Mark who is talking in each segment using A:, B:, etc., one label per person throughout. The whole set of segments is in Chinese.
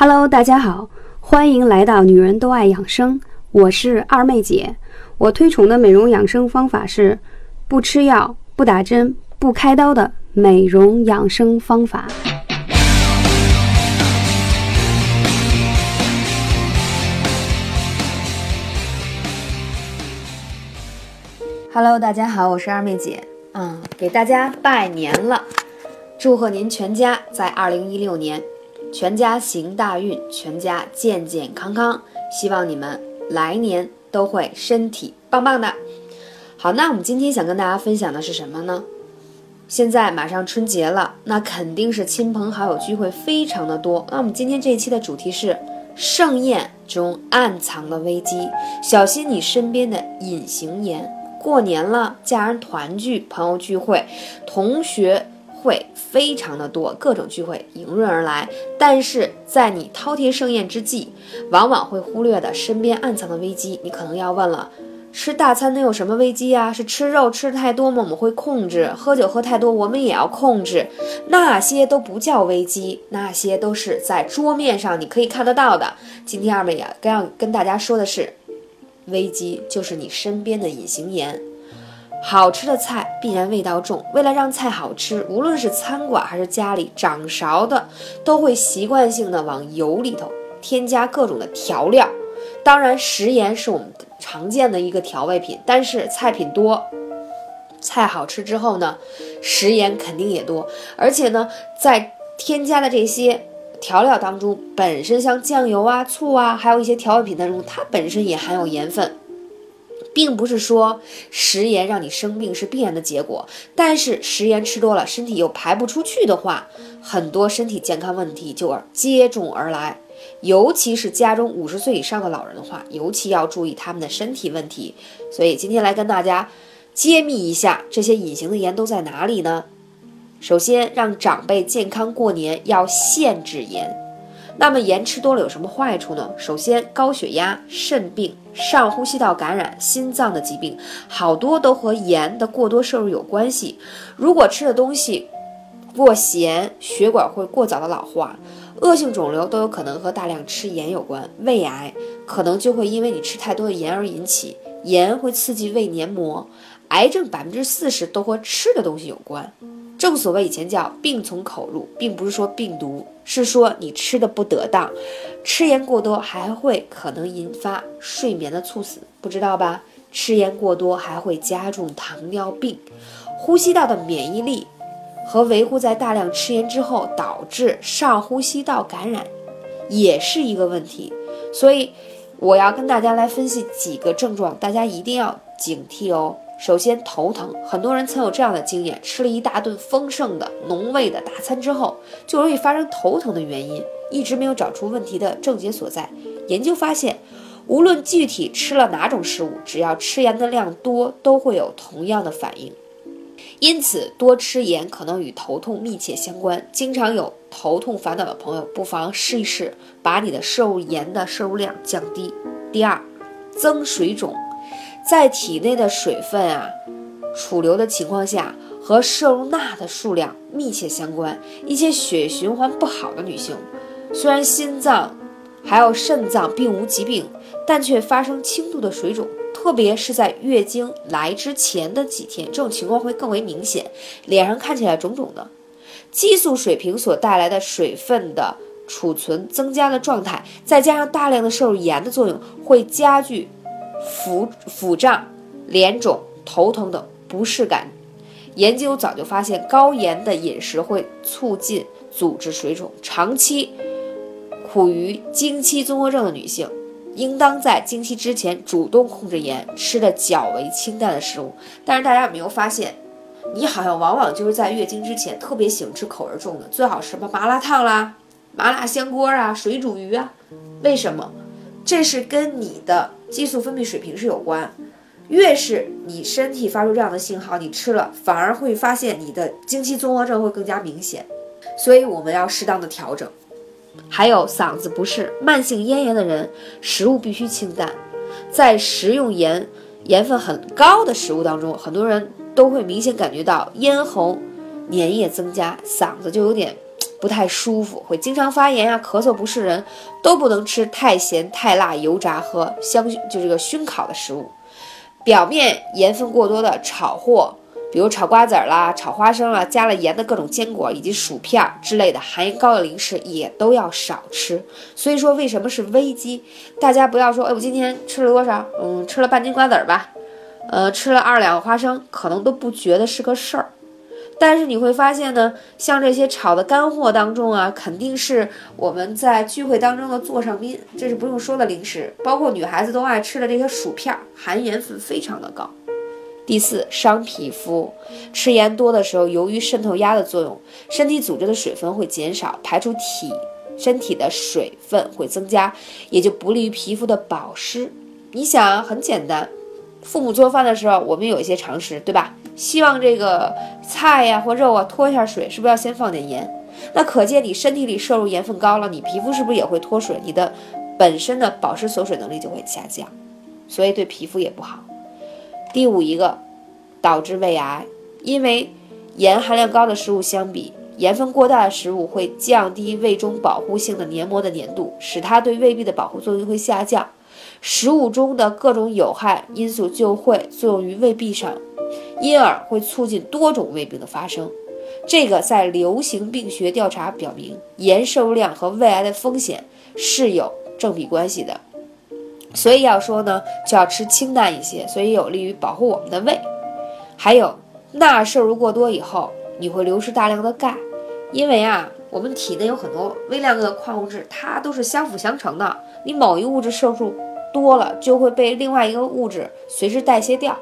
A: Hello，大家好，欢迎来到女人都爱养生，我是二妹姐。我推崇的美容养生方法是不吃药、不打针、不开刀的美容养生方法。Hello，大家好，我是二妹姐，嗯，给大家拜年了，祝贺您全家在二零一六年。全家行大运，全家健健康康，希望你们来年都会身体棒棒的。好，那我们今天想跟大家分享的是什么呢？现在马上春节了，那肯定是亲朋好友聚会非常的多。那我们今天这一期的主题是盛宴中暗藏的危机，小心你身边的隐形炎。过年了，家人团聚，朋友聚会，同学。会非常的多，各种聚会迎刃而来，但是在你饕餮盛宴之际，往往会忽略的身边暗藏的危机。你可能要问了，吃大餐能有什么危机啊？是吃肉吃的太多吗？我们会控制，喝酒喝太多我们也要控制，那些都不叫危机，那些都是在桌面上你可以看得到的。今天二妹呀，刚要跟大家说的是，危机就是你身边的隐形盐。好吃的菜必然味道重，为了让菜好吃，无论是餐馆还是家里掌勺的，都会习惯性的往油里头添加各种的调料。当然，食盐是我们常见的一个调味品，但是菜品多，菜好吃之后呢，食盐肯定也多。而且呢，在添加的这些调料当中，本身像酱油啊、醋啊，还有一些调味品当中，它本身也含有盐分。并不是说食盐让你生病是必然的结果，但是食盐吃多了，身体又排不出去的话，很多身体健康问题就接踵而来。尤其是家中五十岁以上的老人的话，尤其要注意他们的身体问题。所以今天来跟大家揭秘一下这些隐形的盐都在哪里呢？首先，让长辈健康过年要限制盐。那么盐吃多了有什么坏处呢？首先，高血压、肾病、上呼吸道感染、心脏的疾病，好多都和盐的过多摄入有关系。如果吃的东西过咸，血管会过早的老化，恶性肿瘤都有可能和大量吃盐有关。胃癌可能就会因为你吃太多的盐而引起。盐会刺激胃黏膜，癌症百分之四十都和吃的东西有关。正所谓以前叫病从口入，并不是说病毒，是说你吃的不得当，吃盐过多还会可能引发睡眠的猝死，不知道吧？吃盐过多还会加重糖尿病，呼吸道的免疫力和维护在大量吃盐之后导致上呼吸道感染，也是一个问题。所以我要跟大家来分析几个症状，大家一定要警惕哦。首先头疼，很多人曾有这样的经验：吃了一大顿丰盛的、浓味的大餐之后，就容易发生头疼的原因，一直没有找出问题的症结所在。研究发现，无论具体吃了哪种食物，只要吃盐的量多，都会有同样的反应。因此，多吃盐可能与头痛密切相关。经常有头痛烦恼的朋友，不妨试一试，把你的摄入盐的摄入量降低。第二，增水肿。在体内的水分啊储留的情况下，和摄入钠的数量密切相关。一些血循环不好的女性，虽然心脏还有肾脏并无疾病，但却发生轻度的水肿，特别是在月经来之前的几天，这种情况会更为明显，脸上看起来肿肿的。激素水平所带来的水分的储存增加的状态，再加上大量的摄入盐的作用，会加剧。腹腹胀、脸肿、头疼等不适感，研究早就发现，高盐的饮食会促进组织水肿。长期苦于经期综合症的女性，应当在经期之前主动控制盐，吃的较为清淡的食物。但是大家有没有发现，你好像往往就是在月经之前特别喜欢吃口味重的，最好什么麻辣烫啦、麻辣香锅啊、水煮鱼啊？为什么？这是跟你的。激素分泌水平是有关，越是你身体发出这样的信号，你吃了反而会发现你的经期综合症会更加明显，所以我们要适当的调整。还有嗓子不适、慢性咽炎的人，食物必须清淡，在食用盐盐分很高的食物当中，很多人都会明显感觉到咽喉粘液增加，嗓子就有点不太舒服，会经常发炎啊、咳嗽不是人，都不能吃太咸、太辣、油炸和香就这个熏烤的食物。表面盐分过多的炒货，比如炒瓜子儿啦、炒花生啦，加了盐的各种坚果以及薯片之类的含盐高的零食也都要少吃。所以说，为什么是危机？大家不要说，哎，我今天吃了多少？嗯，吃了半斤瓜子儿吧，呃，吃了二两花生，可能都不觉得是个事儿。但是你会发现呢，像这些炒的干货当中啊，肯定是我们在聚会当中的座上宾，这是不用说的零食，包括女孩子都爱吃的这些薯片，含盐分非常的高。第四，伤皮肤，吃盐多的时候，由于渗透压的作用，身体组织的水分会减少，排出体身体的水分会增加，也就不利于皮肤的保湿。你想，很简单。父母做饭的时候，我们有一些常识，对吧？希望这个菜呀或肉啊脱一下水，是不是要先放点盐？那可见你身体里摄入盐分高了，你皮肤是不是也会脱水？你的本身的保湿锁水能力就会下降，所以对皮肤也不好。第五一个，导致胃癌，因为盐含量高的食物相比盐分过大的食物会降低胃中保护性的黏膜的粘度，使它对胃壁的保护作用会下降。食物中的各种有害因素就会作用于胃壁上，因而会促进多种胃病的发生。这个在流行病学调查表明，盐摄入量和胃癌的风险是有正比关系的。所以要说呢，就要吃清淡一些，所以有利于保护我们的胃。还有钠摄入过多以后，你会流失大量的钙，因为啊，我们体内有很多微量的矿物质，它都是相辅相成的。你某一物质摄入。多了就会被另外一个物质随之代谢掉，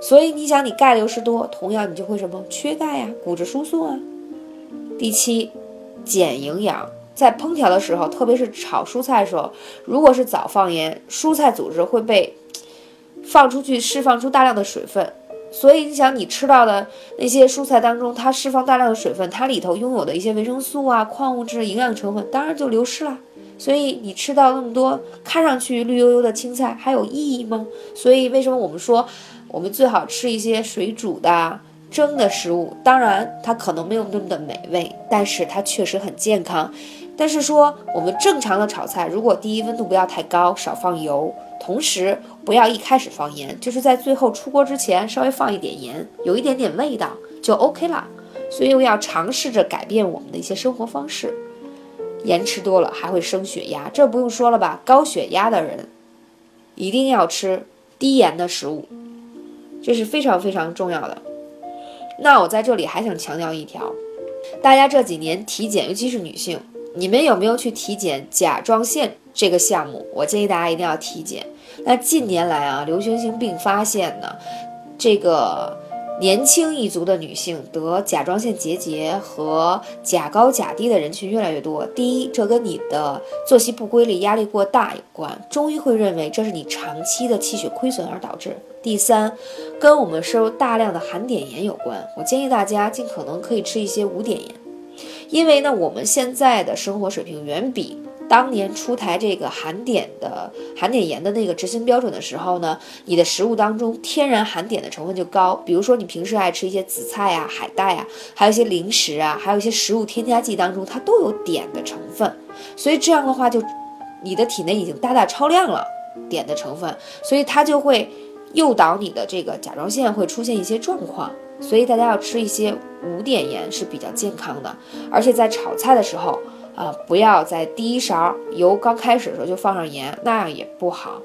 A: 所以你想你钙流失多，同样你就会什么缺钙呀，骨质疏松啊。第七，减营养，在烹调的时候，特别是炒蔬菜的时候，如果是早放盐，蔬菜组织会被放出去，释放出大量的水分，所以你想你吃到的那些蔬菜当中，它释放大量的水分，它里头拥有的一些维生素啊、矿物质、营养成分，当然就流失了。所以你吃到那么多看上去绿油油的青菜还有意义吗？所以为什么我们说我们最好吃一些水煮的、蒸的食物？当然它可能没有那么的美味，但是它确实很健康。但是说我们正常的炒菜，如果第一温度不要太高，少放油，同时不要一开始放盐，就是在最后出锅之前稍微放一点盐，有一点点味道就 OK 了。所以我要尝试着改变我们的一些生活方式。盐吃多了还会升血压，这不用说了吧？高血压的人一定要吃低盐的食物，这是非常非常重要的。那我在这里还想强调一条，大家这几年体检，尤其是女性，你们有没有去体检甲状腺这个项目？我建议大家一定要体检。那近年来啊，流行性病发现呢，这个。年轻一族的女性得甲状腺结节和甲高甲低的人群越来越多。第一，这跟你的作息不规律、压力过大有关，中医会认为这是你长期的气血亏损而导致。第三，跟我们摄入大量的含碘盐有关。我建议大家尽可能可以吃一些无碘盐，因为呢，我们现在的生活水平远比。当年出台这个含碘的含碘盐的那个执行标准的时候呢，你的食物当中天然含碘的成分就高。比如说你平时爱吃一些紫菜啊、海带啊，还有一些零食啊，还有一些食物添加剂当中，它都有碘的成分。所以这样的话，就你的体内已经大大超量了碘的成分，所以它就会诱导你的这个甲状腺会出现一些状况。所以大家要吃一些无碘盐是比较健康的，而且在炒菜的时候。啊，不要在第一勺油刚开始的时候就放上盐，那样也不好。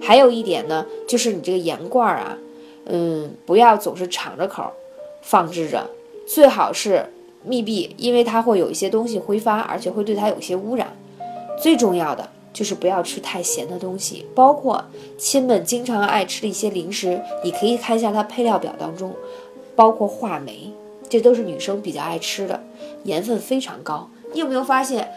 A: 还有一点呢，就是你这个盐罐啊，嗯，不要总是敞着口放置着，最好是密闭，因为它会有一些东西挥发，而且会对它有些污染。最重要的就是不要吃太咸的东西，包括亲们经常爱吃的一些零食，你可以看一下它配料表当中，包括话梅，这都是女生比较爱吃的，盐分非常高。你有没有发现，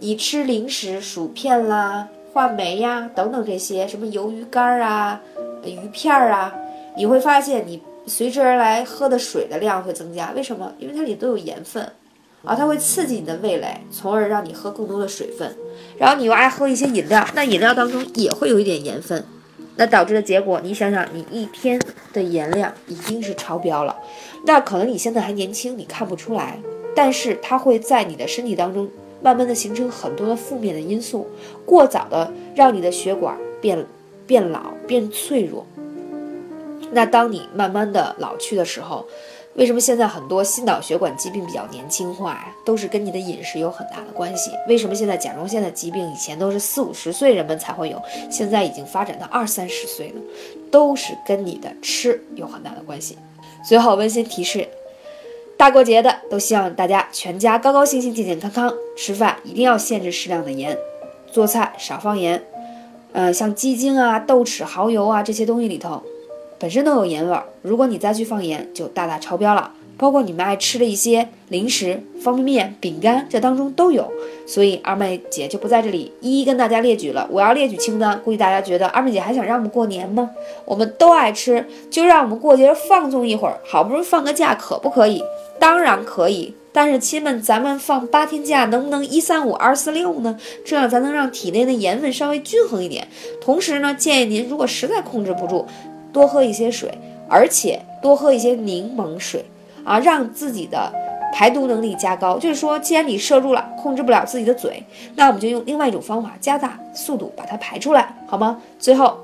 A: 你吃零食、薯片啦、话梅呀等等这些什么鱿鱼干啊、鱼片啊，你会发现你随之而来喝的水的量会增加。为什么？因为它里都有盐分，啊，它会刺激你的味蕾，从而让你喝更多的水分。然后你又爱喝一些饮料，那饮料当中也会有一点盐分，那导致的结果，你想想，你一天的盐量已经是超标了。那可能你现在还年轻，你看不出来。但是它会在你的身体当中慢慢的形成很多的负面的因素，过早的让你的血管变变老变脆弱。那当你慢慢的老去的时候，为什么现在很多心脑血管疾病比较年轻化呀？都是跟你的饮食有很大的关系。为什么现在甲状腺的疾病以前都是四五十岁人们才会有，现在已经发展到二三十岁了，都是跟你的吃有很大的关系。最后温馨提示：大过节的，都希望大家全家高高兴兴、健健康康。吃饭一定要限制适量的盐，做菜少放盐。呃，像鸡精啊、豆豉、蚝油啊这些东西里头。本身都有盐味儿，如果你再去放盐，就大大超标了。包括你们爱吃的一些零食、方便面、饼干，这当中都有。所以二妹姐就不在这里一一跟大家列举了。我要列举清单，估计大家觉得二妹姐还想让我们过年吗？我们都爱吃，就让我们过节放纵一会儿，好不容易放个假，可不可以？当然可以。但是亲们，咱们放八天假，能不能一三五二四六呢？这样才能让体内的盐分稍微均衡一点。同时呢，建议您如果实在控制不住，多喝一些水，而且多喝一些柠檬水啊，让自己的排毒能力加高。就是说，既然你摄入了，控制不了自己的嘴，那我们就用另外一种方法，加大速度把它排出来，好吗？最后，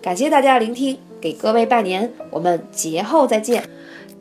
A: 感谢大家的聆听，给各位拜年，我们节后再见。